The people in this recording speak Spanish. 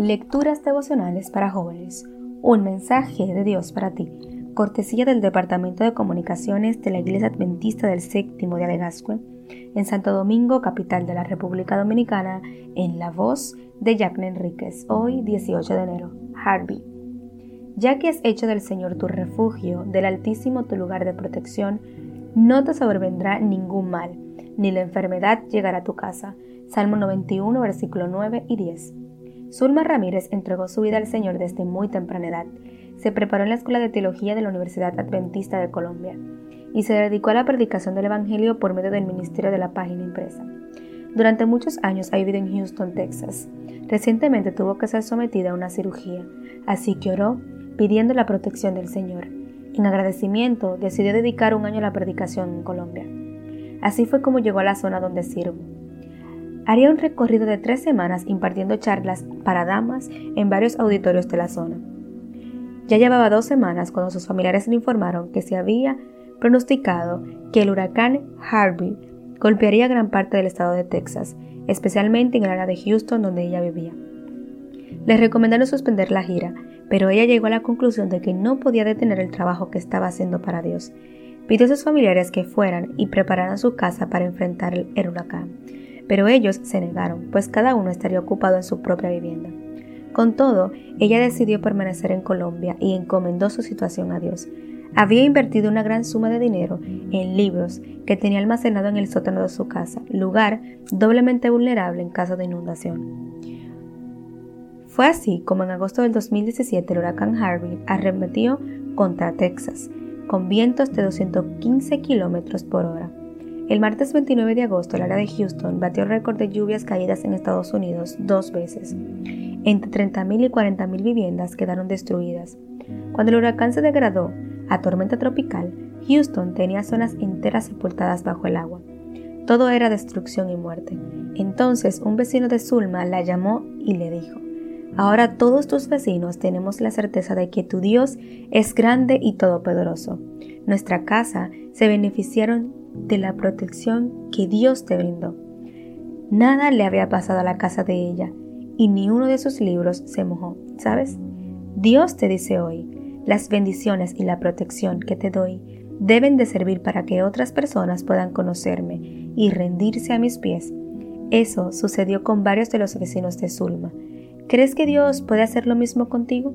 Lecturas devocionales para jóvenes. Un mensaje de Dios para ti. Cortesía del Departamento de Comunicaciones de la Iglesia Adventista del Séptimo de Gascue, en Santo Domingo, capital de la República Dominicana, en la voz de Jack Enríquez, hoy 18 de enero. Harvey. Ya que has hecho del Señor tu refugio, del Altísimo tu lugar de protección, no te sobrevendrá ningún mal, ni la enfermedad llegará a tu casa. Salmo 91, versículo 9 y 10. Zulma Ramírez entregó su vida al Señor desde muy temprana edad. Se preparó en la Escuela de Teología de la Universidad Adventista de Colombia y se dedicó a la predicación del Evangelio por medio del ministerio de la página impresa. Durante muchos años ha vivido en Houston, Texas. Recientemente tuvo que ser sometida a una cirugía, así que oró pidiendo la protección del Señor. En agradecimiento, decidió dedicar un año a la predicación en Colombia. Así fue como llegó a la zona donde sirvo haría un recorrido de tres semanas impartiendo charlas para damas en varios auditorios de la zona. Ya llevaba dos semanas cuando sus familiares le informaron que se había pronosticado que el huracán Harvey golpearía gran parte del estado de Texas, especialmente en el área de Houston donde ella vivía. Le recomendaron suspender la gira, pero ella llegó a la conclusión de que no podía detener el trabajo que estaba haciendo para Dios. Pidió a sus familiares que fueran y prepararan su casa para enfrentar el huracán pero ellos se negaron, pues cada uno estaría ocupado en su propia vivienda. Con todo, ella decidió permanecer en Colombia y encomendó su situación a Dios. Había invertido una gran suma de dinero en libros que tenía almacenado en el sótano de su casa, lugar doblemente vulnerable en caso de inundación. Fue así como en agosto del 2017 el huracán Harvey arremetió contra Texas, con vientos de 215 kilómetros por hora. El martes 29 de agosto, el área de Houston batió récord de lluvias caídas en Estados Unidos dos veces. Entre 30.000 y 40.000 viviendas quedaron destruidas. Cuando el huracán se degradó a tormenta tropical, Houston tenía zonas enteras sepultadas bajo el agua. Todo era destrucción y muerte. Entonces un vecino de Zulma la llamó y le dijo, Ahora todos tus vecinos tenemos la certeza de que tu Dios es grande y todopoderoso. Nuestra casa se beneficiaron de la protección que Dios te brindó. Nada le había pasado a la casa de ella y ni uno de sus libros se mojó, ¿sabes? Dios te dice hoy, las bendiciones y la protección que te doy deben de servir para que otras personas puedan conocerme y rendirse a mis pies. Eso sucedió con varios de los vecinos de Zulma. ¿Crees que Dios puede hacer lo mismo contigo?